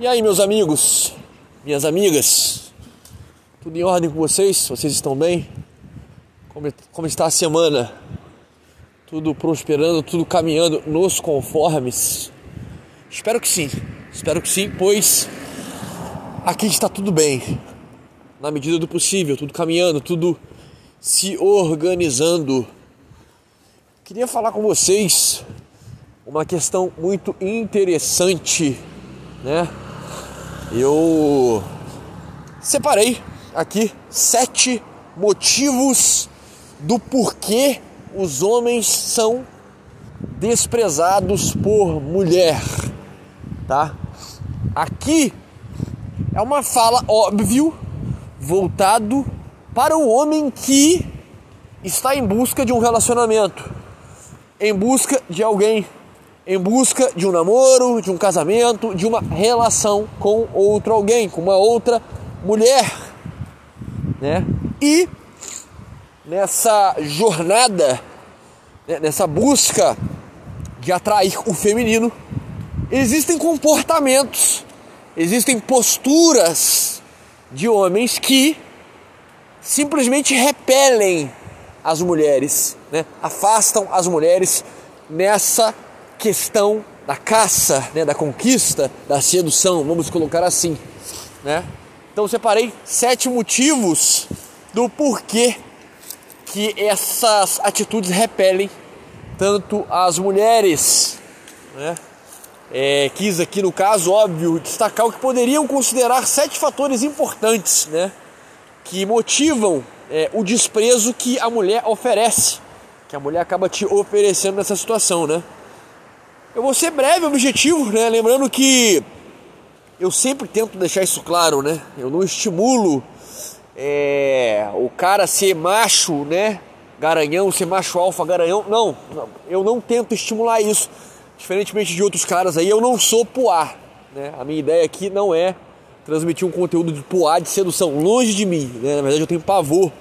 E aí, meus amigos, minhas amigas, tudo em ordem com vocês? Vocês estão bem? Como, como está a semana? Tudo prosperando, tudo caminhando nos conformes? Espero que sim, espero que sim, pois aqui está tudo bem, na medida do possível, tudo caminhando, tudo se organizando. Queria falar com vocês uma questão muito interessante, né? Eu separei aqui sete motivos do porquê os homens são desprezados por mulher, tá? Aqui é uma fala óbvio voltado para o homem que está em busca de um relacionamento, em busca de alguém em busca de um namoro, de um casamento, de uma relação com outro alguém, com uma outra mulher, né? E nessa jornada, né, nessa busca de atrair o feminino, existem comportamentos, existem posturas de homens que simplesmente repelem as mulheres, né? afastam as mulheres nessa questão da caça, né, da conquista, da sedução, vamos colocar assim, né? Então separei sete motivos do porquê que essas atitudes repelem tanto as mulheres, né? É, quis aqui no caso, óbvio, destacar o que poderiam considerar sete fatores importantes, né? Que motivam é, o desprezo que a mulher oferece, que a mulher acaba te oferecendo nessa situação, né? Eu vou ser breve, objetivo, né? Lembrando que eu sempre tento deixar isso claro, né? Eu não estimulo é, o cara ser macho, né? Garanhão, ser macho alfa, garanhão. Não, eu não tento estimular isso. Diferentemente de outros caras aí, eu não sou poá. Né? A minha ideia aqui não é transmitir um conteúdo de poá, de sedução. Longe de mim, né? Na verdade, eu tenho pavor,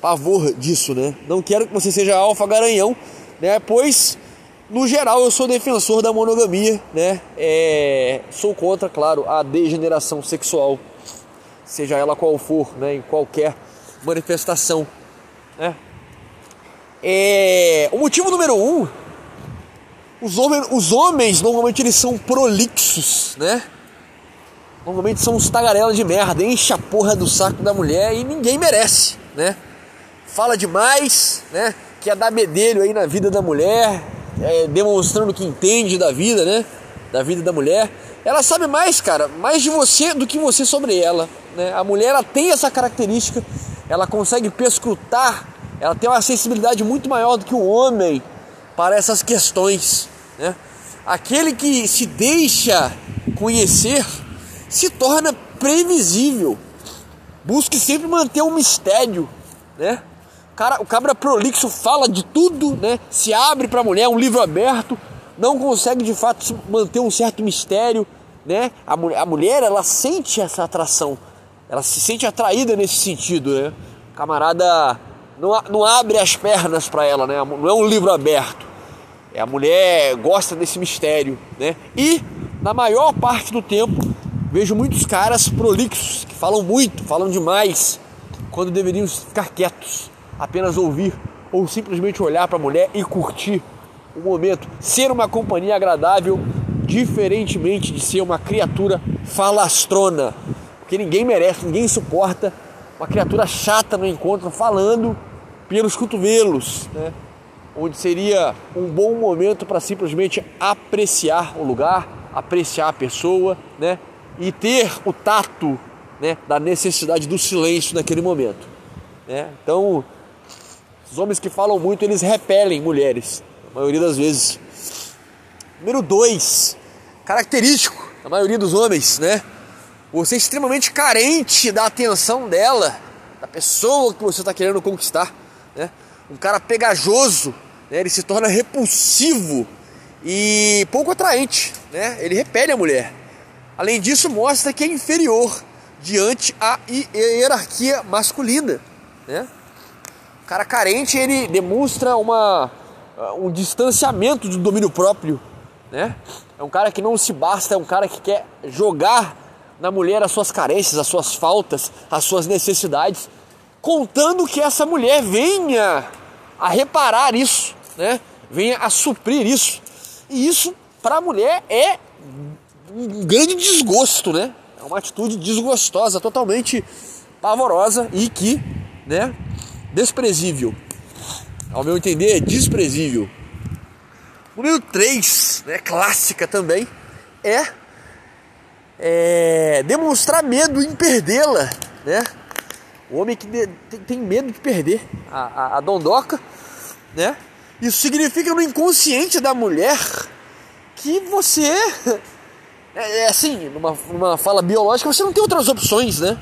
pavor disso, né? Não quero que você seja alfa, garanhão, né? Pois no geral, eu sou defensor da monogamia, né? É, sou contra, claro, a degeneração sexual, seja ela qual for, né? Em qualquer manifestação, né? É, o motivo número um, os homens, os homens normalmente eles são prolixos, né? Normalmente são uns tagarelas de merda, enche a porra do saco da mulher e ninguém merece, né? Fala demais, né? Quer dar bedelho aí na vida da mulher, é, demonstrando que entende da vida, né? Da vida da mulher. Ela sabe mais, cara, mais de você do que você sobre ela. Né? A mulher ela tem essa característica, ela consegue perscrutar, ela tem uma sensibilidade muito maior do que o homem para essas questões. Né? Aquele que se deixa conhecer se torna previsível. Busque sempre manter um mistério, né? Cara, o cabra prolixo fala de tudo, né? Se abre para a mulher, é um livro aberto, não consegue de fato manter um certo mistério, né? A, a mulher, ela sente essa atração, ela se sente atraída nesse sentido, né? Camarada não, não abre as pernas para ela, né? Não é um livro aberto. É, a mulher gosta desse mistério, né? E na maior parte do tempo vejo muitos caras prolixos que falam muito, falam demais, quando deveriam ficar quietos apenas ouvir ou simplesmente olhar para a mulher e curtir o momento, ser uma companhia agradável, diferentemente de ser uma criatura falastrona, porque ninguém merece, ninguém suporta uma criatura chata no encontro falando pelos cotovelos, né? onde seria um bom momento para simplesmente apreciar o lugar, apreciar a pessoa, né? E ter o tato, né, da necessidade do silêncio naquele momento, né? Então, os homens que falam muito, eles repelem mulheres, a maioria das vezes. Número dois, característico da maioria dos homens, né? Você é extremamente carente da atenção dela, da pessoa que você está querendo conquistar, né? Um cara pegajoso, né? ele se torna repulsivo e pouco atraente, né? Ele repele a mulher. Além disso, mostra que é inferior diante a hierarquia masculina, né? O cara carente, ele demonstra uma, um distanciamento do domínio próprio, né? É um cara que não se basta, é um cara que quer jogar na mulher as suas carências, as suas faltas, as suas necessidades, contando que essa mulher venha a reparar isso, né? Venha a suprir isso. E isso para a mulher é um grande desgosto, né? É uma atitude desgostosa, totalmente pavorosa e que, né, desprezível. Ao meu entender, é desprezível. Número 3, né, clássica também, é, é demonstrar medo em perdê-la, né? O homem que de, tem medo de perder a, a, a dondoca, né? Isso significa no inconsciente da mulher que você é, é, assim, numa, numa fala biológica, você não tem outras opções, né?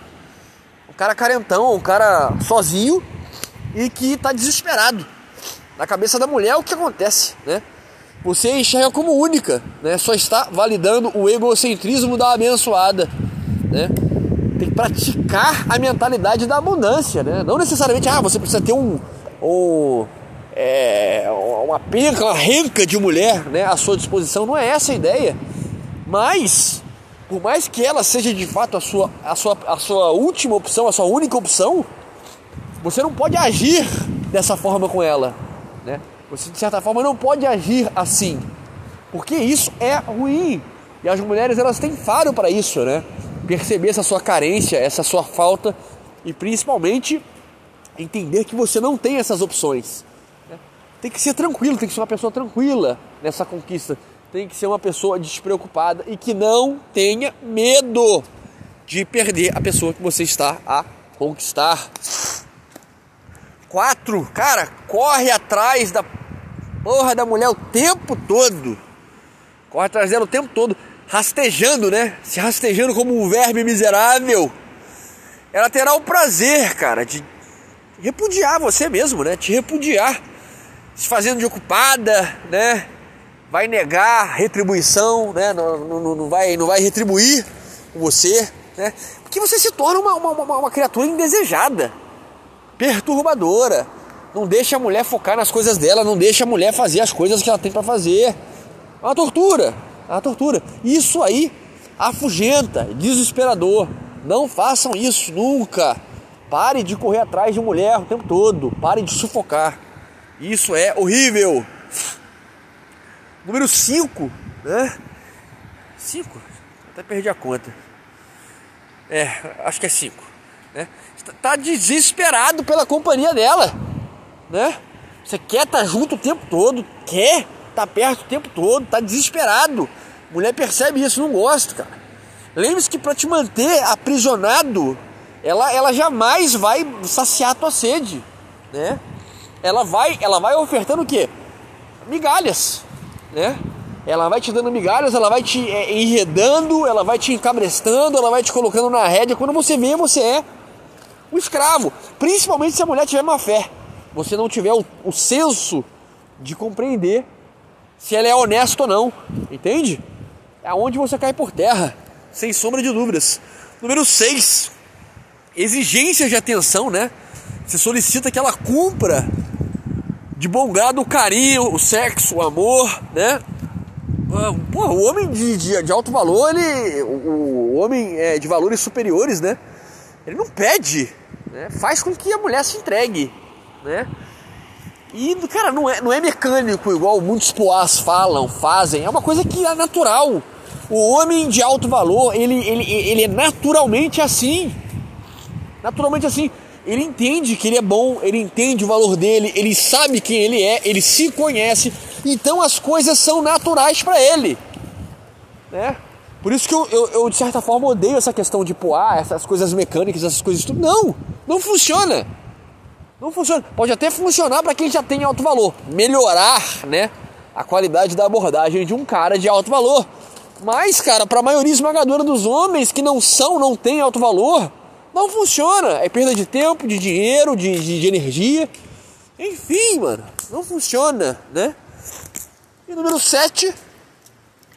Um cara carentão, um cara sozinho e que tá desesperado. Na cabeça da mulher, o que acontece, né? Você enxerga como única, né? Só está validando o egocentrismo da abençoada, né? Tem que praticar a mentalidade da abundância, né? Não necessariamente, ah, você precisa ter um, um é, uma penca, uma renca de mulher, né, à sua disposição. Não é essa a ideia. Mas, por mais que ela seja de fato a sua, a sua, a sua última opção, a sua única opção, você não pode agir dessa forma com ela. Né? Você, de certa forma, não pode agir assim. Porque isso é ruim. E as mulheres elas têm faro para isso, né? Perceber essa sua carência, essa sua falta e principalmente entender que você não tem essas opções. Né? Tem que ser tranquilo, tem que ser uma pessoa tranquila nessa conquista tem que ser uma pessoa despreocupada e que não tenha medo de perder a pessoa que você está a conquistar. Quatro, cara, corre atrás da porra da mulher o tempo todo. Corre atrás dela o tempo todo, rastejando, né? Se rastejando como um verme miserável. Ela terá o prazer, cara, de repudiar você mesmo, né? Te repudiar, se fazendo de ocupada, né? vai negar retribuição, né? não, não, não, vai, não vai retribuir você, né? porque você se torna uma, uma, uma, uma criatura indesejada, perturbadora. Não deixa a mulher focar nas coisas dela, não deixa a mulher fazer as coisas que ela tem para fazer. É uma tortura, é uma tortura. Isso aí afugenta, desesperador. Não façam isso nunca. Pare de correr atrás de mulher o tempo todo. Pare de sufocar. Isso é horrível. Número 5, né? 5? Até perdi a conta. É, acho que é 5. Né? Tá desesperado pela companhia dela, né? Você quer estar tá junto o tempo todo, quer estar tá perto o tempo todo, tá desesperado. Mulher percebe isso, não gosta, cara. Lembre-se que para te manter aprisionado, ela, ela jamais vai saciar a tua sede, né? Ela vai, ela vai ofertando o quê? Migalhas, né? Ela vai te dando migalhas, ela vai te é, enredando, ela vai te encabrestando, ela vai te colocando na rédea. Quando você vê, você é um escravo. Principalmente se a mulher tiver má fé. Você não tiver o, o senso de compreender se ela é honesta ou não. Entende? É onde você cai por terra, sem sombra de dúvidas. Número 6. Exigências de atenção, né? Você solicita que ela cumpra de bom grado o carinho, o sexo, o amor, né? Ah, pô, o homem de, de, de, alto valor, ele. O, o homem é, de valores superiores, né? Ele não pede, né? Faz com que a mulher se entregue, né? E, cara, não é, não é mecânico igual muitos poás falam, fazem. É uma coisa que é natural. O homem de alto valor, ele, ele, ele é naturalmente assim. Naturalmente assim ele entende que ele é bom, ele entende o valor dele, ele sabe quem ele é, ele se conhece, então as coisas são naturais para ele. Né? Por isso que eu, eu, eu, de certa forma, odeio essa questão de poar, essas coisas mecânicas, essas coisas tudo. Não, não funciona. Não funciona. Pode até funcionar para quem já tem alto valor. Melhorar, né, a qualidade da abordagem de um cara de alto valor. Mas, cara, para a maioria esmagadora dos homens que não são, não têm alto valor, não funciona. É perda de tempo, de dinheiro, de, de, de energia. Enfim, mano, não funciona, né? E número 7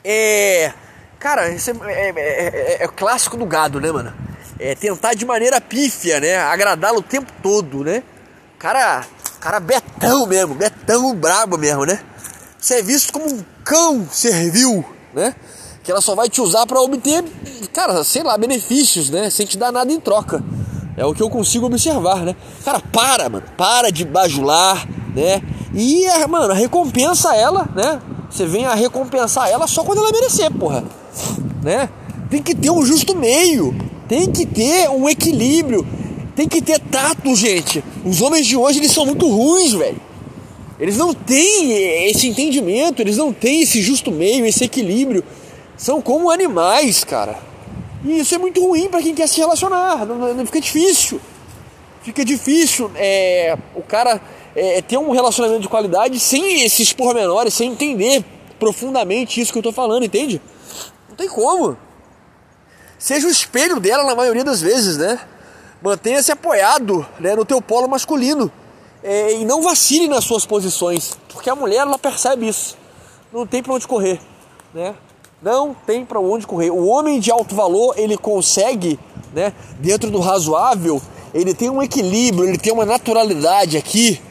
é. Cara, esse é, é, é, é, o clássico do gado, né, mano? É tentar de maneira pífia, né? Agradá-lo o tempo todo, né? Cara, cara betão mesmo, betão brabo mesmo, né? você é visto como um cão servil, né? Que ela só vai te usar para obter, cara, sei lá, benefícios, né? Sem te dar nada em troca. É o que eu consigo observar, né? Cara, para, mano. Para de bajular, né? E, mano, recompensa ela, né? Você vem a recompensar ela só quando ela merecer, porra. Né? Tem que ter um justo meio. Tem que ter um equilíbrio. Tem que ter tato, gente. Os homens de hoje, eles são muito ruins, velho. Eles não têm esse entendimento, eles não têm esse justo meio, esse equilíbrio. São como animais, cara. E isso é muito ruim para quem quer se relacionar. Não, não, fica difícil. Fica difícil é, o cara é, ter um relacionamento de qualidade sem esses pormenores, sem entender profundamente isso que eu tô falando, entende? Não tem como. Seja o espelho dela na maioria das vezes, né? Mantenha-se apoiado né, no teu polo masculino. É, e não vacile nas suas posições. Porque a mulher, ela percebe isso. Não tem pra onde correr, né? Não tem para onde correr. O homem de alto valor, ele consegue, né, dentro do razoável, ele tem um equilíbrio, ele tem uma naturalidade aqui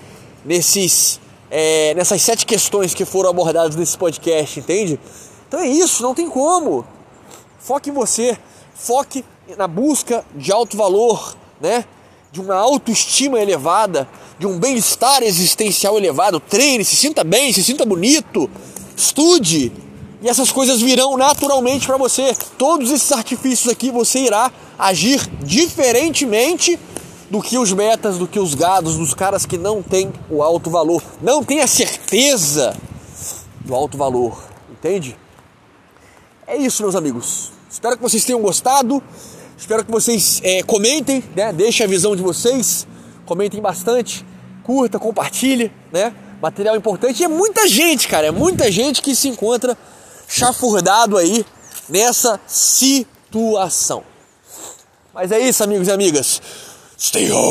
nesses é, nessas sete questões que foram abordadas nesse podcast, entende? Então é isso, não tem como. Foque em você, foque na busca de alto valor, né? De uma autoestima elevada, de um bem-estar existencial elevado. Treine, se sinta bem, se sinta bonito, estude, e essas coisas virão naturalmente para você. Todos esses artifícios aqui você irá agir diferentemente do que os metas, do que os gados, dos caras que não têm o alto valor, não tem a certeza do alto valor, entende? É isso, meus amigos. Espero que vocês tenham gostado. Espero que vocês é, comentem, né? Deixem a visão de vocês, comentem bastante, curta, compartilhe, né? Material importante. E é muita gente, cara, é muita gente que se encontra chafurdado aí nessa situação. Mas é isso, amigos e amigas. Stay hard!